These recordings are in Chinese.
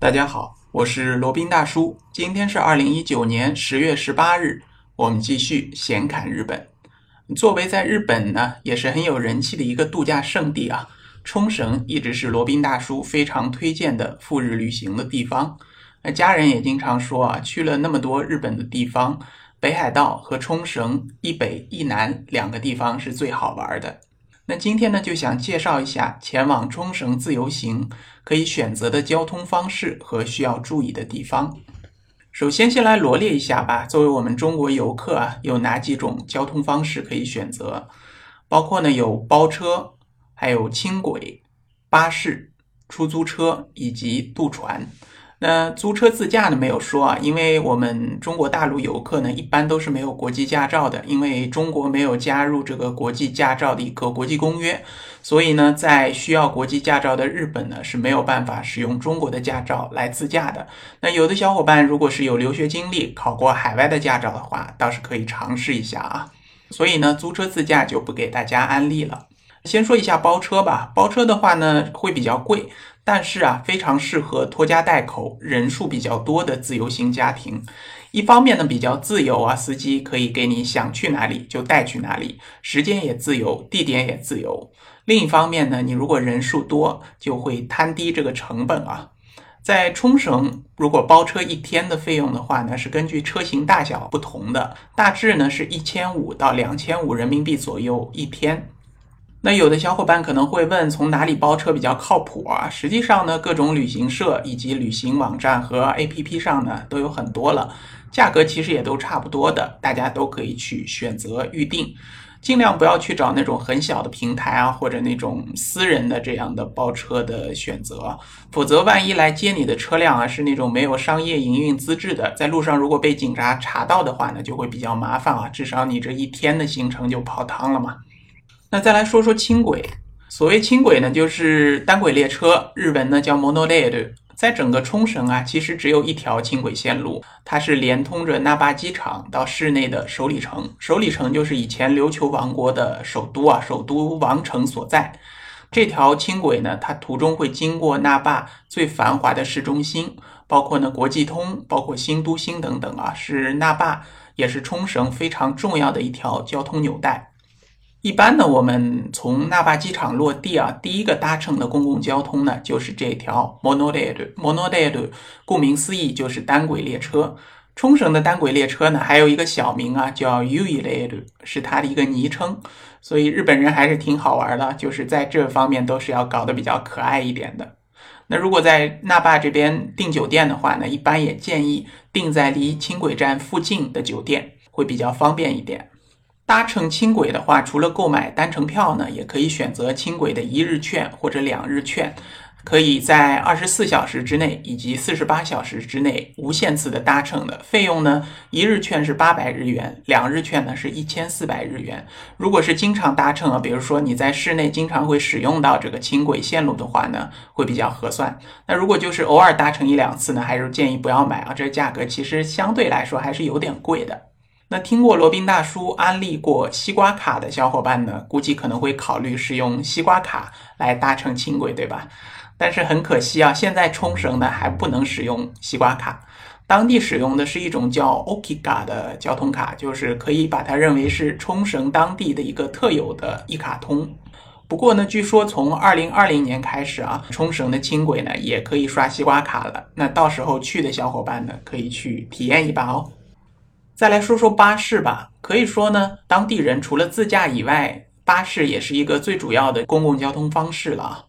大家好，我是罗宾大叔。今天是二零一九年十月十八日，我们继续闲侃日本。作为在日本呢也是很有人气的一个度假胜地啊，冲绳一直是罗宾大叔非常推荐的赴日旅行的地方。那家人也经常说啊，去了那么多日本的地方，北海道和冲绳一北一南两个地方是最好玩的。那今天呢，就想介绍一下前往冲绳自由行可以选择的交通方式和需要注意的地方。首先，先来罗列一下吧。作为我们中国游客啊，有哪几种交通方式可以选择？包括呢，有包车，还有轻轨、巴士、出租车以及渡船。那租车自驾呢？没有说啊，因为我们中国大陆游客呢，一般都是没有国际驾照的，因为中国没有加入这个国际驾照的一个国际公约，所以呢，在需要国际驾照的日本呢，是没有办法使用中国的驾照来自驾的。那有的小伙伴如果是有留学经历，考过海外的驾照的话，倒是可以尝试一下啊。所以呢，租车自驾就不给大家安利了。先说一下包车吧，包车的话呢，会比较贵。但是啊，非常适合拖家带口、人数比较多的自由行家庭。一方面呢，比较自由啊，司机可以给你想去哪里就带去哪里，时间也自由，地点也自由。另一方面呢，你如果人数多，就会摊低这个成本啊。在冲绳，如果包车一天的费用的话呢，是根据车型大小不同的，大致呢是一千五到两千五人民币左右一天。那有的小伙伴可能会问，从哪里包车比较靠谱啊？实际上呢，各种旅行社以及旅行网站和 APP 上呢都有很多了，价格其实也都差不多的，大家都可以去选择预定，尽量不要去找那种很小的平台啊，或者那种私人的这样的包车的选择，否则万一来接你的车辆啊是那种没有商业营运资质的，在路上如果被警察查到的话呢，就会比较麻烦啊，至少你这一天的行程就泡汤了嘛。那再来说说轻轨。所谓轻轨呢，就是单轨列车，日文呢叫 monorail。在整个冲绳啊，其实只有一条轻轨线路，它是连通着那霸机场到市内的首里城。首里城就是以前琉球王国的首都啊，首都王城所在。这条轻轨呢，它途中会经过那霸最繁华的市中心，包括呢国际通，包括新都心等等啊，是那霸也是冲绳非常重要的一条交通纽带。一般呢，我们从那霸机场落地啊，第一个搭乘的公共交通呢，就是这条 monorail。monorail 顾名思义就是单轨列车。冲绳的单轨列车呢，还有一个小名啊，叫 Uirail，是它的一个昵称。所以日本人还是挺好玩的，就是在这方面都是要搞得比较可爱一点的。那如果在那霸这边订酒店的话呢，一般也建议订在离轻轨站附近的酒店，会比较方便一点。搭乘轻轨的话，除了购买单程票呢，也可以选择轻轨的一日券或者两日券，可以在二十四小时之内以及四十八小时之内无限次的搭乘的。费用呢，一日券是八百日元，两日券呢是一千四百日元。如果是经常搭乘啊，比如说你在市内经常会使用到这个轻轨线路的话呢，会比较合算。那如果就是偶尔搭乘一两次呢，还是建议不要买啊，这价格其实相对来说还是有点贵的。那听过罗宾大叔安利过西瓜卡的小伙伴呢，估计可能会考虑使用西瓜卡来搭乘轻轨，对吧？但是很可惜啊，现在冲绳呢还不能使用西瓜卡，当地使用的是一种叫 Okiga 的交通卡，就是可以把它认为是冲绳当地的一个特有的一卡通。不过呢，据说从二零二零年开始啊，冲绳的轻轨呢也可以刷西瓜卡了。那到时候去的小伙伴呢，可以去体验一把哦。再来说说巴士吧，可以说呢，当地人除了自驾以外，巴士也是一个最主要的公共交通方式了。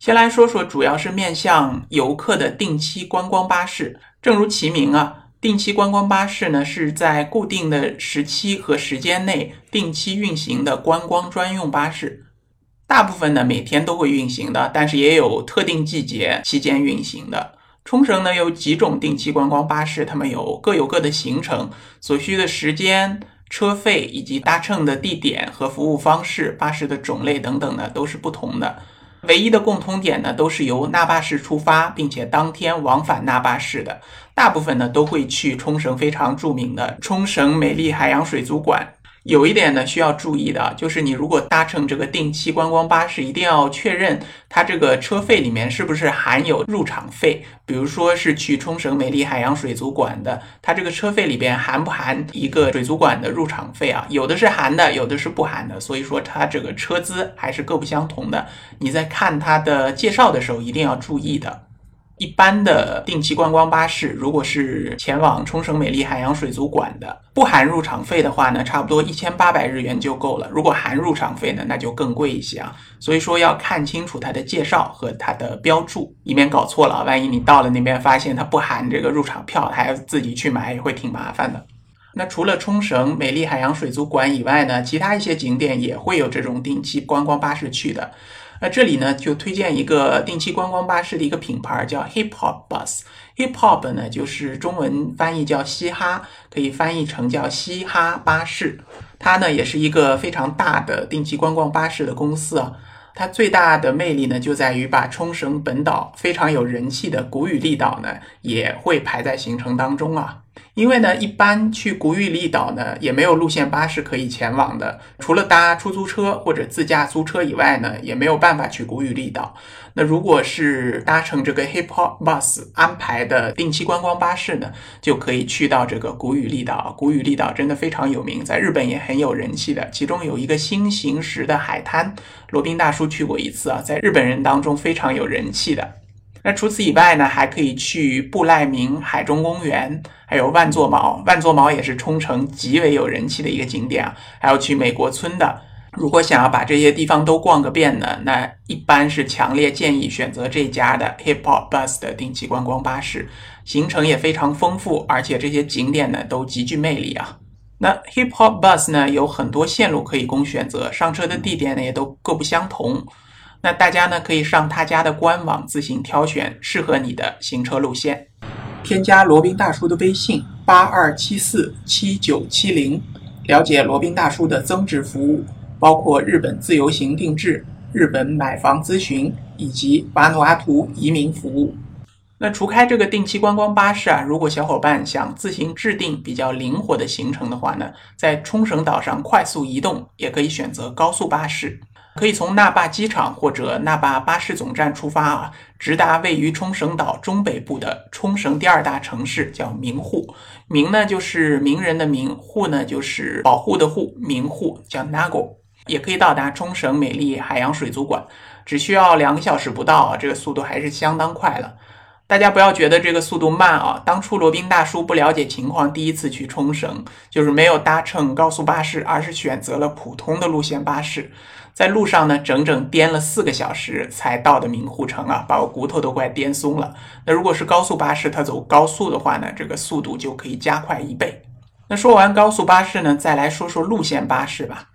先来说说，主要是面向游客的定期观光巴士。正如其名啊，定期观光巴士呢是在固定的时期和时间内定期运行的观光专用巴士。大部分呢每天都会运行的，但是也有特定季节期间运行的。冲绳呢有几种定期观光巴士，他们有各有各的行程，所需的时间、车费以及搭乘的地点和服务方式、巴士的种类等等呢都是不同的。唯一的共通点呢都是由那霸市出发，并且当天往返那霸市的。大部分呢都会去冲绳非常著名的冲绳美丽海洋水族馆。有一点呢需要注意的，就是你如果搭乘这个定期观光巴士，一定要确认它这个车费里面是不是含有入场费。比如说是去冲绳美丽海洋水族馆的，它这个车费里边含不含一个水族馆的入场费啊？有的是含的，有的是不含的，所以说它这个车资还是各不相同的。你在看它的介绍的时候一定要注意的。一般的定期观光巴士，如果是前往冲绳美丽海洋水族馆的，不含入场费的话呢，差不多一千八百日元就够了。如果含入场费呢，那就更贵一些啊。所以说要看清楚它的介绍和它的标注，以免搞错了。万一你到了那边发现它不含这个入场票，还要自己去买，也会挺麻烦的。那除了冲绳美丽海洋水族馆以外呢，其他一些景点也会有这种定期观光巴士去的。那这里呢，就推荐一个定期观光巴士的一个品牌，叫 Hip Hop Bus。Hip Hop 呢，就是中文翻译叫嘻哈，可以翻译成叫嘻哈巴士。它呢，也是一个非常大的定期观光巴士的公司啊。它最大的魅力呢，就在于把冲绳本岛非常有人气的古宇利岛呢，也会排在行程当中啊。因为呢，一般去古宇利岛呢，也没有路线巴士可以前往的，除了搭出租车或者自驾租车以外呢，也没有办法去古宇利岛。那如果是搭乘这个 Hip Hop Bus 安排的定期观光巴士呢，就可以去到这个古宇利岛。古宇利岛真的非常有名，在日本也很有人气的。其中有一个新形石的海滩，罗宾大叔去过一次啊，在日本人当中非常有人气的。那除此以外呢，还可以去布赖明海中公园，还有万座毛。万座毛也是冲绳极为有人气的一个景点啊。还要去美国村的。如果想要把这些地方都逛个遍呢，那一般是强烈建议选择这家的 Hip Hop Bus 的定期观光巴士，行程也非常丰富，而且这些景点呢都极具魅力啊。那 Hip Hop Bus 呢有很多线路可以供选择，上车的地点呢也都各不相同。那大家呢可以上他家的官网自行挑选适合你的行车路线，添加罗宾大叔的微信八二七四七九七零，了解罗宾大叔的增值服务，包括日本自由行定制、日本买房咨询以及瓦努阿图移民服务。那除开这个定期观光巴士啊，如果小伙伴想自行制定比较灵活的行程的话呢，在冲绳岛上快速移动，也可以选择高速巴士。可以从那霸机场或者那霸巴士总站出发啊，直达位于冲绳岛中北部的冲绳第二大城市，叫名户。名呢就是名人的名，户呢就是保护的护，名户叫 Nago。也可以到达冲绳美丽海洋水族馆，只需要两个小时不到啊，这个速度还是相当快了。大家不要觉得这个速度慢啊！当初罗宾大叔不了解情况，第一次去冲绳，就是没有搭乘高速巴士，而是选择了普通的路线巴士。在路上呢，整整颠了四个小时才到的名护城啊，把我骨头都快颠松了。那如果是高速巴士，它走高速的话呢，这个速度就可以加快一倍。那说完高速巴士呢，再来说说路线巴士吧。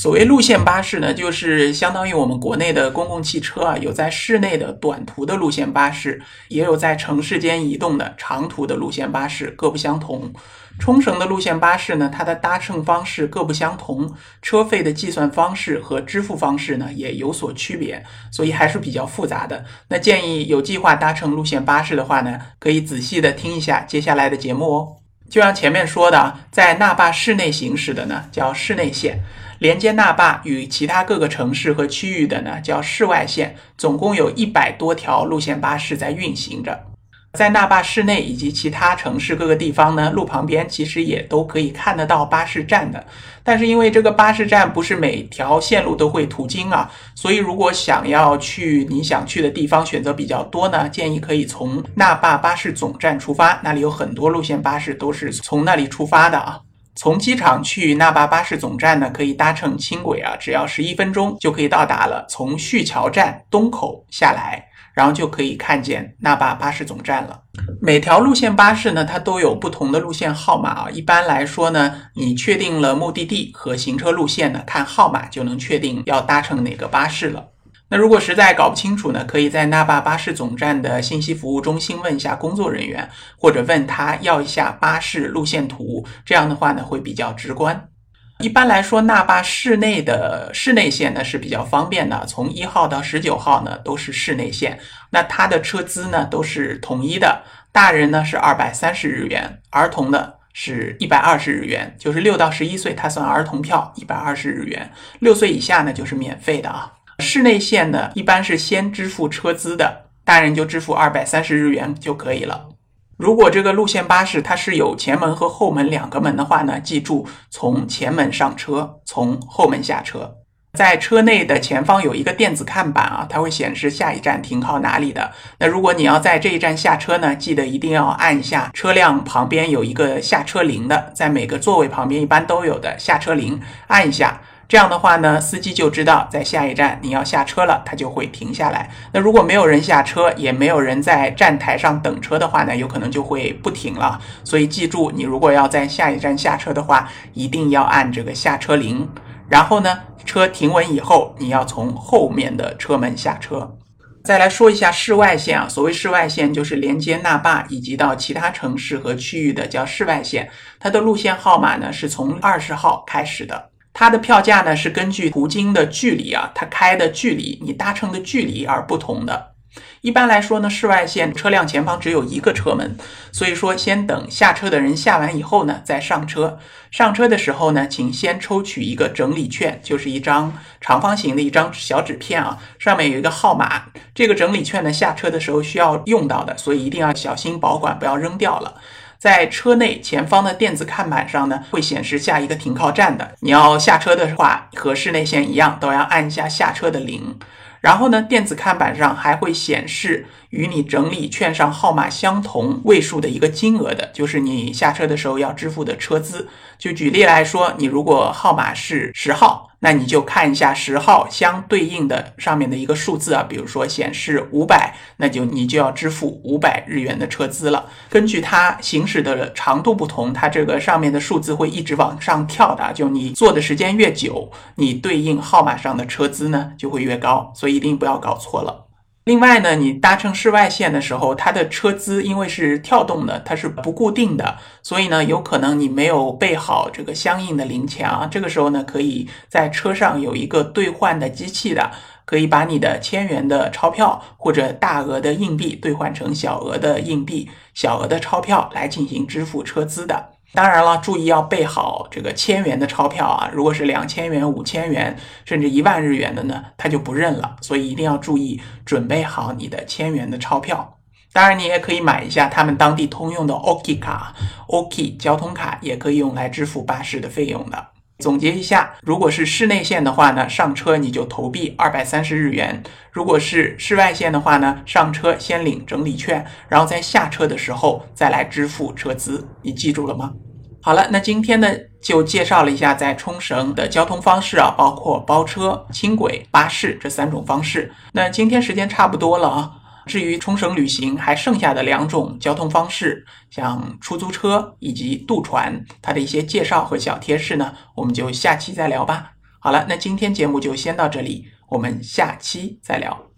所谓路线巴士呢，就是相当于我们国内的公共汽车啊，有在市内的短途的路线巴士，也有在城市间移动的长途的路线巴士，各不相同。冲绳的路线巴士呢，它的搭乘方式各不相同，车费的计算方式和支付方式呢也有所区别，所以还是比较复杂的。那建议有计划搭乘路线巴士的话呢，可以仔细的听一下接下来的节目哦。就像前面说的，在那霸市内行驶的呢叫市内线。连接那霸与其他各个城市和区域的呢，叫市外线，总共有一百多条路线巴士在运行着。在那霸市内以及其他城市各个地方呢，路旁边其实也都可以看得到巴士站的。但是因为这个巴士站不是每条线路都会途经啊，所以如果想要去你想去的地方，选择比较多呢，建议可以从那霸巴士总站出发，那里有很多路线巴士都是从那里出发的啊。从机场去那霸巴士总站呢，可以搭乘轻轨啊，只要十一分钟就可以到达了。从旭桥站东口下来，然后就可以看见那霸巴士总站了。每条路线巴士呢，它都有不同的路线号码啊。一般来说呢，你确定了目的地和行车路线呢，看号码就能确定要搭乘哪个巴士了。那如果实在搞不清楚呢，可以在那霸巴士总站的信息服务中心问一下工作人员，或者问他要一下巴士路线图，这样的话呢会比较直观。一般来说，那霸市内的市内线呢是比较方便的，从一号到十九号呢都是市内线，那它的车资呢都是统一的，大人呢是二百三十日元，儿童的是一百二十日元，就是六到十一岁它算儿童票，一百二十日元。六岁以下呢就是免费的啊。市内线呢一般是先支付车资的，大人就支付二百三十日元就可以了。如果这个路线巴士它是有前门和后门两个门的话呢，记住从前门上车，从后门下车。在车内的前方有一个电子看板啊，它会显示下一站停靠哪里的。那如果你要在这一站下车呢，记得一定要按一下车辆旁边有一个下车铃的，在每个座位旁边一般都有的下车铃，按一下。这样的话呢，司机就知道在下一站你要下车了，他就会停下来。那如果没有人下车，也没有人在站台上等车的话呢，有可能就会不停了。所以记住，你如果要在下一站下车的话，一定要按这个下车铃。然后呢，车停稳以后，你要从后面的车门下车。再来说一下室外线啊，所谓室外线就是连接那霸以及到其他城市和区域的，叫室外线。它的路线号码呢是从二十号开始的，它的票价呢是根据途经的距离啊，它开的距离，你搭乘的距离而不同的。一般来说呢，室外线车辆前方只有一个车门，所以说先等下车的人下完以后呢，再上车。上车的时候呢，请先抽取一个整理券，就是一张长方形的一张小纸片啊，上面有一个号码。这个整理券呢，下车的时候需要用到的，所以一定要小心保管，不要扔掉了。在车内前方的电子看板上呢，会显示下一个停靠站的。你要下车的话，和室内线一样，都要按一下下车的铃。然后呢，电子看板上还会显示与你整理券上号码相同位数的一个金额的，就是你下车的时候要支付的车资。就举例来说，你如果号码是十号。那你就看一下十号相对应的上面的一个数字啊，比如说显示五百，那就你就要支付五百日元的车资了。根据它行驶的长度不同，它这个上面的数字会一直往上跳的。就你坐的时间越久，你对应号码上的车资呢就会越高，所以一定不要搞错了。另外呢，你搭乘室外线的时候，它的车资因为是跳动的，它是不固定的，所以呢，有可能你没有备好这个相应的零钱啊。这个时候呢，可以在车上有一个兑换的机器的，可以把你的千元的钞票或者大额的硬币兑换成小额的硬币、小额的钞票来进行支付车资的。当然了，注意要备好这个千元的钞票啊！如果是两千元、五千元，甚至一万日元的呢，他就不认了。所以一定要注意准备好你的千元的钞票。当然，你也可以买一下他们当地通用的 Oki 卡，Oki 交通卡也可以用来支付巴士的费用的。总结一下，如果是市内线的话呢，上车你就投币二百三十日元；如果是市外线的话呢，上车先领整理券，然后在下车的时候再来支付车资。你记住了吗？好了，那今天呢就介绍了一下在冲绳的交通方式啊，包括包车、轻轨、巴士这三种方式。那今天时间差不多了啊。至于冲绳旅行还剩下的两种交通方式，像出租车以及渡船，它的一些介绍和小贴士呢，我们就下期再聊吧。好了，那今天节目就先到这里，我们下期再聊。